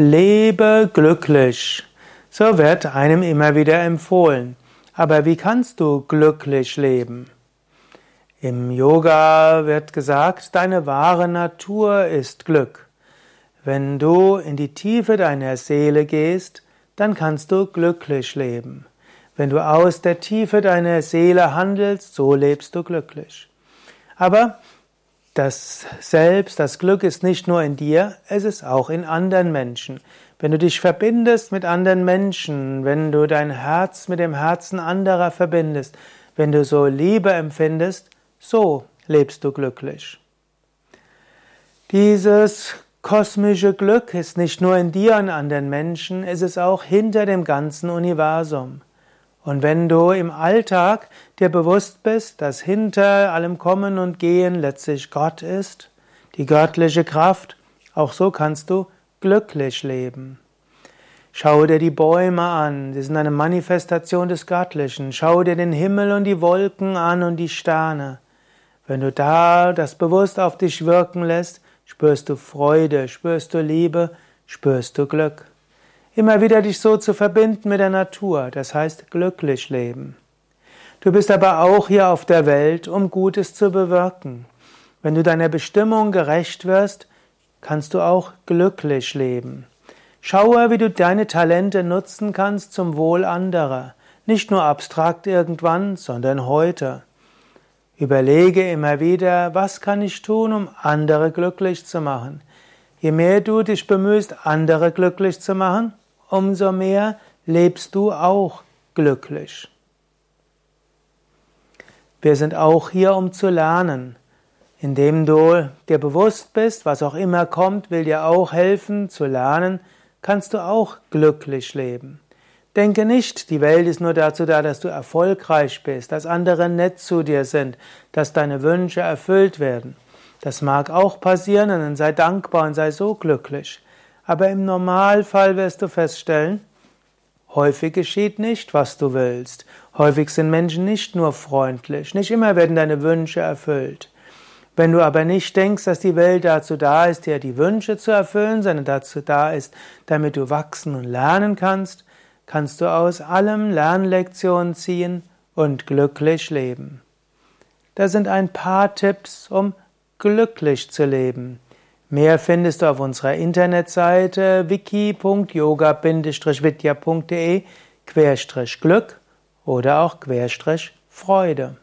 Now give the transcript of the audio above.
Lebe glücklich. So wird einem immer wieder empfohlen. Aber wie kannst du glücklich leben? Im Yoga wird gesagt, deine wahre Natur ist Glück. Wenn du in die Tiefe deiner Seele gehst, dann kannst du glücklich leben. Wenn du aus der Tiefe deiner Seele handelst, so lebst du glücklich. Aber das Selbst, das Glück ist nicht nur in dir, es ist auch in anderen Menschen. Wenn du dich verbindest mit anderen Menschen, wenn du dein Herz mit dem Herzen anderer verbindest, wenn du so Liebe empfindest, so lebst du glücklich. Dieses kosmische Glück ist nicht nur in dir und anderen Menschen, es ist auch hinter dem ganzen Universum. Und wenn du im Alltag dir bewusst bist, dass hinter allem Kommen und Gehen letztlich Gott ist, die göttliche Kraft, auch so kannst du glücklich leben. Schau dir die Bäume an, sie sind eine Manifestation des Göttlichen. Schau dir den Himmel und die Wolken an und die Sterne. Wenn du da das bewusst auf dich wirken lässt, spürst du Freude, spürst du Liebe, spürst du Glück. Immer wieder dich so zu verbinden mit der Natur, das heißt glücklich leben. Du bist aber auch hier auf der Welt, um Gutes zu bewirken. Wenn du deiner Bestimmung gerecht wirst, kannst du auch glücklich leben. Schaue, wie du deine Talente nutzen kannst zum Wohl anderer, nicht nur abstrakt irgendwann, sondern heute. Überlege immer wieder, was kann ich tun, um andere glücklich zu machen. Je mehr du dich bemühst, andere glücklich zu machen, umso mehr lebst du auch glücklich. Wir sind auch hier, um zu lernen. Indem du dir bewusst bist, was auch immer kommt, will dir auch helfen zu lernen, kannst du auch glücklich leben. Denke nicht, die Welt ist nur dazu da, dass du erfolgreich bist, dass andere nett zu dir sind, dass deine Wünsche erfüllt werden. Das mag auch passieren und dann sei dankbar und sei so glücklich. Aber im Normalfall wirst du feststellen, häufig geschieht nicht, was du willst. Häufig sind Menschen nicht nur freundlich. Nicht immer werden deine Wünsche erfüllt. Wenn du aber nicht denkst, dass die Welt dazu da ist, dir die Wünsche zu erfüllen, sondern dazu da ist, damit du wachsen und lernen kannst, kannst du aus allem Lernlektionen ziehen und glücklich leben. Da sind ein paar Tipps, um glücklich zu leben. Mehr findest du auf unserer Internetseite wiki.yoga-vidya.de Querstrich Glück oder auch Querstrich Freude.